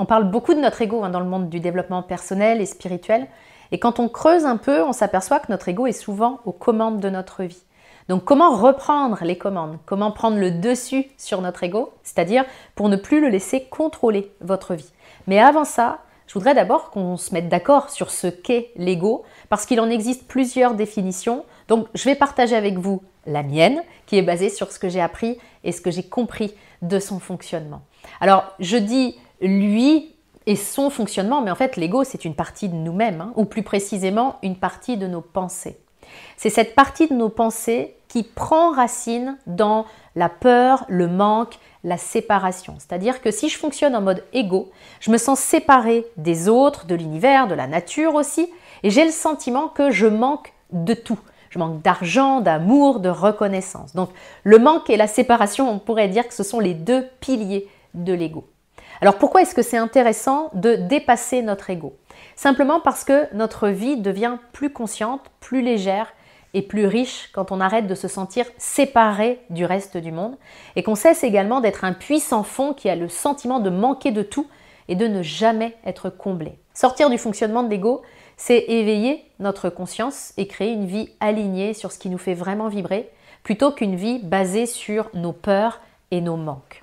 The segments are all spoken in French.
On parle beaucoup de notre ego hein, dans le monde du développement personnel et spirituel. Et quand on creuse un peu, on s'aperçoit que notre ego est souvent aux commandes de notre vie. Donc comment reprendre les commandes? Comment prendre le dessus sur notre ego? C'est-à-dire pour ne plus le laisser contrôler votre vie. Mais avant ça, je voudrais d'abord qu'on se mette d'accord sur ce qu'est l'ego, parce qu'il en existe plusieurs définitions. Donc je vais partager avec vous la mienne, qui est basée sur ce que j'ai appris et ce que j'ai compris de son fonctionnement. Alors je dis lui et son fonctionnement, mais en fait l'ego c'est une partie de nous-mêmes, hein, ou plus précisément une partie de nos pensées. C'est cette partie de nos pensées qui prend racine dans la peur, le manque, la séparation. C'est-à-dire que si je fonctionne en mode égo, je me sens séparée des autres, de l'univers, de la nature aussi, et j'ai le sentiment que je manque de tout. Je manque d'argent, d'amour, de reconnaissance. Donc le manque et la séparation, on pourrait dire que ce sont les deux piliers de l'ego. Alors pourquoi est-ce que c'est intéressant de dépasser notre ego? Simplement parce que notre vie devient plus consciente, plus légère et plus riche quand on arrête de se sentir séparé du reste du monde et qu'on cesse également d'être un puissant fond qui a le sentiment de manquer de tout et de ne jamais être comblé. Sortir du fonctionnement de l'ego, c'est éveiller notre conscience et créer une vie alignée sur ce qui nous fait vraiment vibrer plutôt qu'une vie basée sur nos peurs et nos manques.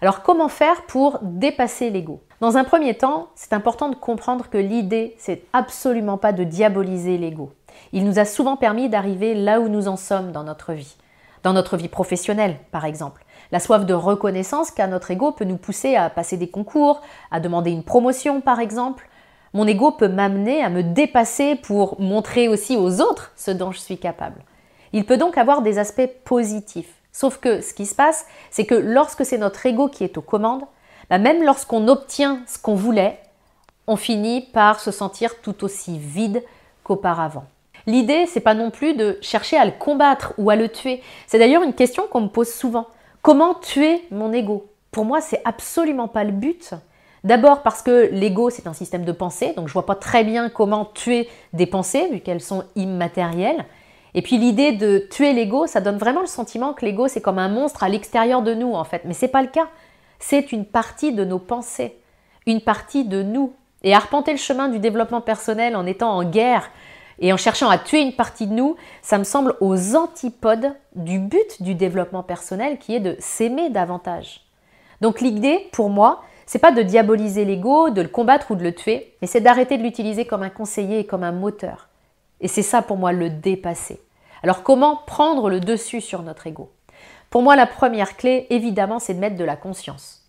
Alors comment faire pour dépasser l'ego? Dans un premier temps, c'est important de comprendre que l'idée, c'est absolument pas de diaboliser l'ego. Il nous a souvent permis d'arriver là où nous en sommes dans notre vie. Dans notre vie professionnelle, par exemple. La soif de reconnaissance qu'a notre ego peut nous pousser à passer des concours, à demander une promotion, par exemple. Mon ego peut m'amener à me dépasser pour montrer aussi aux autres ce dont je suis capable. Il peut donc avoir des aspects positifs. Sauf que ce qui se passe, c'est que lorsque c'est notre ego qui est aux commandes, bah, même lorsqu'on obtient ce qu'on voulait, on finit par se sentir tout aussi vide qu'auparavant. L'idée, c'est pas non plus de chercher à le combattre ou à le tuer. C'est d'ailleurs une question qu'on me pose souvent. Comment tuer mon ego? Pour moi, c'est absolument pas le but. D'abord parce que l'ego, c'est un système de pensée, donc je vois pas très bien comment tuer des pensées vu qu'elles sont immatérielles. Et puis l'idée de tuer l'ego, ça donne vraiment le sentiment que l'ego c'est comme un monstre à l'extérieur de nous en fait, mais c'est pas le cas. C'est une partie de nos pensées, une partie de nous. Et arpenter le chemin du développement personnel en étant en guerre et en cherchant à tuer une partie de nous, ça me semble aux antipodes du but du développement personnel qui est de s'aimer davantage. Donc l'idée pour moi, c'est pas de diaboliser l'ego, de le combattre ou de le tuer, mais c'est d'arrêter de l'utiliser comme un conseiller et comme un moteur. Et c'est ça pour moi le dépasser. Alors comment prendre le dessus sur notre ego? Pour moi, la première clé, évidemment, c'est de mettre de la conscience.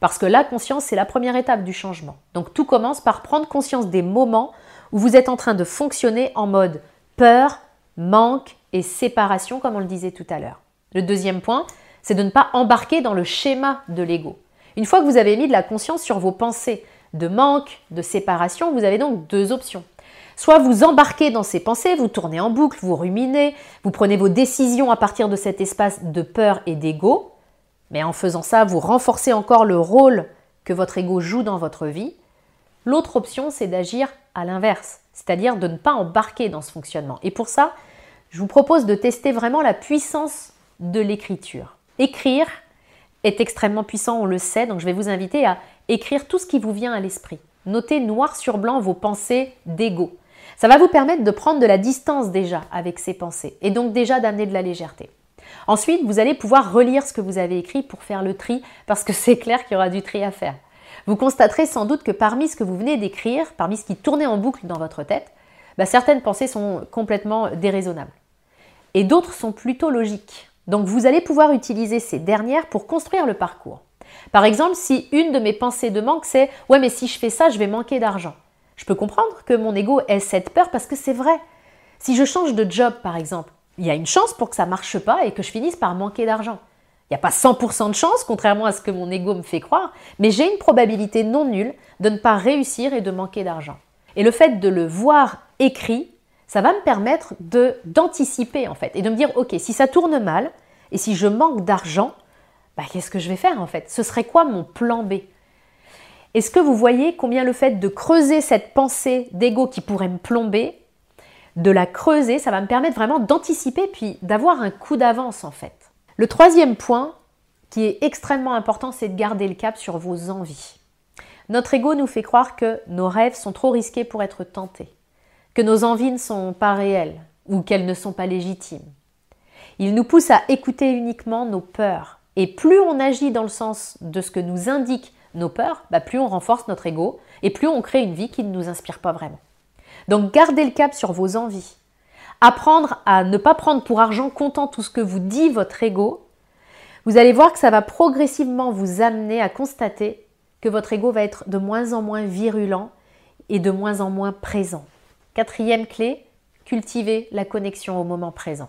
Parce que la conscience, c'est la première étape du changement. Donc tout commence par prendre conscience des moments où vous êtes en train de fonctionner en mode peur, manque et séparation, comme on le disait tout à l'heure. Le deuxième point, c'est de ne pas embarquer dans le schéma de l'ego. Une fois que vous avez mis de la conscience sur vos pensées de manque, de séparation, vous avez donc deux options. Soit vous embarquez dans ces pensées, vous tournez en boucle, vous ruminez, vous prenez vos décisions à partir de cet espace de peur et d'ego, mais en faisant ça, vous renforcez encore le rôle que votre ego joue dans votre vie. L'autre option, c'est d'agir à l'inverse, c'est-à-dire de ne pas embarquer dans ce fonctionnement. Et pour ça, je vous propose de tester vraiment la puissance de l'écriture. Écrire est extrêmement puissant, on le sait, donc je vais vous inviter à écrire tout ce qui vous vient à l'esprit. Notez noir sur blanc vos pensées d'ego. Ça va vous permettre de prendre de la distance déjà avec ces pensées et donc déjà d'amener de la légèreté. Ensuite, vous allez pouvoir relire ce que vous avez écrit pour faire le tri parce que c'est clair qu'il y aura du tri à faire. Vous constaterez sans doute que parmi ce que vous venez d'écrire, parmi ce qui tournait en boucle dans votre tête, bah, certaines pensées sont complètement déraisonnables et d'autres sont plutôt logiques. Donc vous allez pouvoir utiliser ces dernières pour construire le parcours. Par exemple, si une de mes pensées de manque c'est ouais mais si je fais ça, je vais manquer d'argent. Je peux comprendre que mon ego ait cette peur parce que c'est vrai. Si je change de job, par exemple, il y a une chance pour que ça marche pas et que je finisse par manquer d'argent. Il n'y a pas 100% de chance, contrairement à ce que mon ego me fait croire, mais j'ai une probabilité non nulle de ne pas réussir et de manquer d'argent. Et le fait de le voir écrit, ça va me permettre de d'anticiper en fait et de me dire ok si ça tourne mal et si je manque d'argent, bah, qu'est-ce que je vais faire en fait? Ce serait quoi mon plan B? Est-ce que vous voyez combien le fait de creuser cette pensée d'ego qui pourrait me plomber, de la creuser, ça va me permettre vraiment d'anticiper puis d'avoir un coup d'avance en fait? Le troisième point qui est extrêmement important, c'est de garder le cap sur vos envies. Notre ego nous fait croire que nos rêves sont trop risqués pour être tentés, que nos envies ne sont pas réelles ou qu'elles ne sont pas légitimes. Il nous pousse à écouter uniquement nos peurs. Et plus on agit dans le sens de ce que nous indiquent nos peurs, bah, plus on renforce notre ego et plus on crée une vie qui ne nous inspire pas vraiment. Donc gardez le cap sur vos envies. Apprendre à ne pas prendre pour argent comptant tout ce que vous dit votre ego. Vous allez voir que ça va progressivement vous amener à constater que votre ego va être de moins en moins virulent et de moins en moins présent. Quatrième clé, cultivez la connexion au moment présent.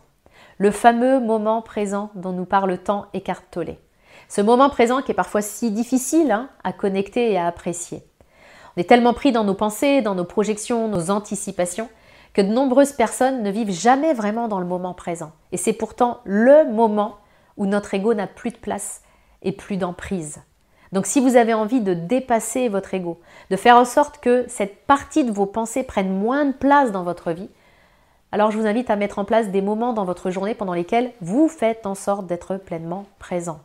Le fameux moment présent dont nous parle tant Eckhart Tolle. Ce moment présent qui est parfois si difficile hein, à connecter et à apprécier. On est tellement pris dans nos pensées, dans nos projections, nos anticipations, que de nombreuses personnes ne vivent jamais vraiment dans le moment présent. Et c'est pourtant le moment où notre ego n'a plus de place et plus d'emprise. Donc si vous avez envie de dépasser votre ego, de faire en sorte que cette partie de vos pensées prenne moins de place dans votre vie, alors je vous invite à mettre en place des moments dans votre journée pendant lesquels vous faites en sorte d'être pleinement présent.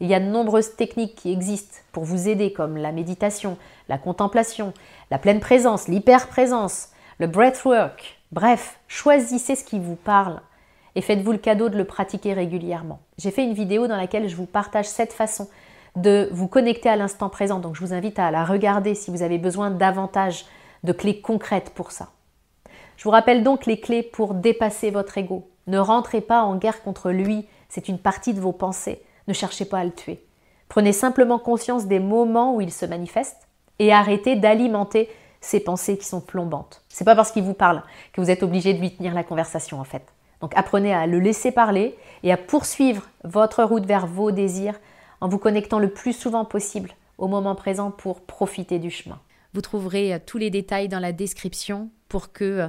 Il y a de nombreuses techniques qui existent pour vous aider comme la méditation, la contemplation, la pleine présence, l'hyper-présence, le breathwork. Bref, choisissez ce qui vous parle et faites-vous le cadeau de le pratiquer régulièrement. J'ai fait une vidéo dans laquelle je vous partage cette façon de vous connecter à l'instant présent. Donc je vous invite à la regarder si vous avez besoin davantage de clés concrètes pour ça. Je vous rappelle donc les clés pour dépasser votre ego. Ne rentrez pas en guerre contre lui, c'est une partie de vos pensées. Ne cherchez pas à le tuer. Prenez simplement conscience des moments où il se manifeste et arrêtez d'alimenter ces pensées qui sont plombantes. C'est pas parce qu'il vous parle que vous êtes obligé de lui tenir la conversation en fait. Donc apprenez à le laisser parler et à poursuivre votre route vers vos désirs en vous connectant le plus souvent possible au moment présent pour profiter du chemin. Vous trouverez euh, tous les détails dans la description pour que euh,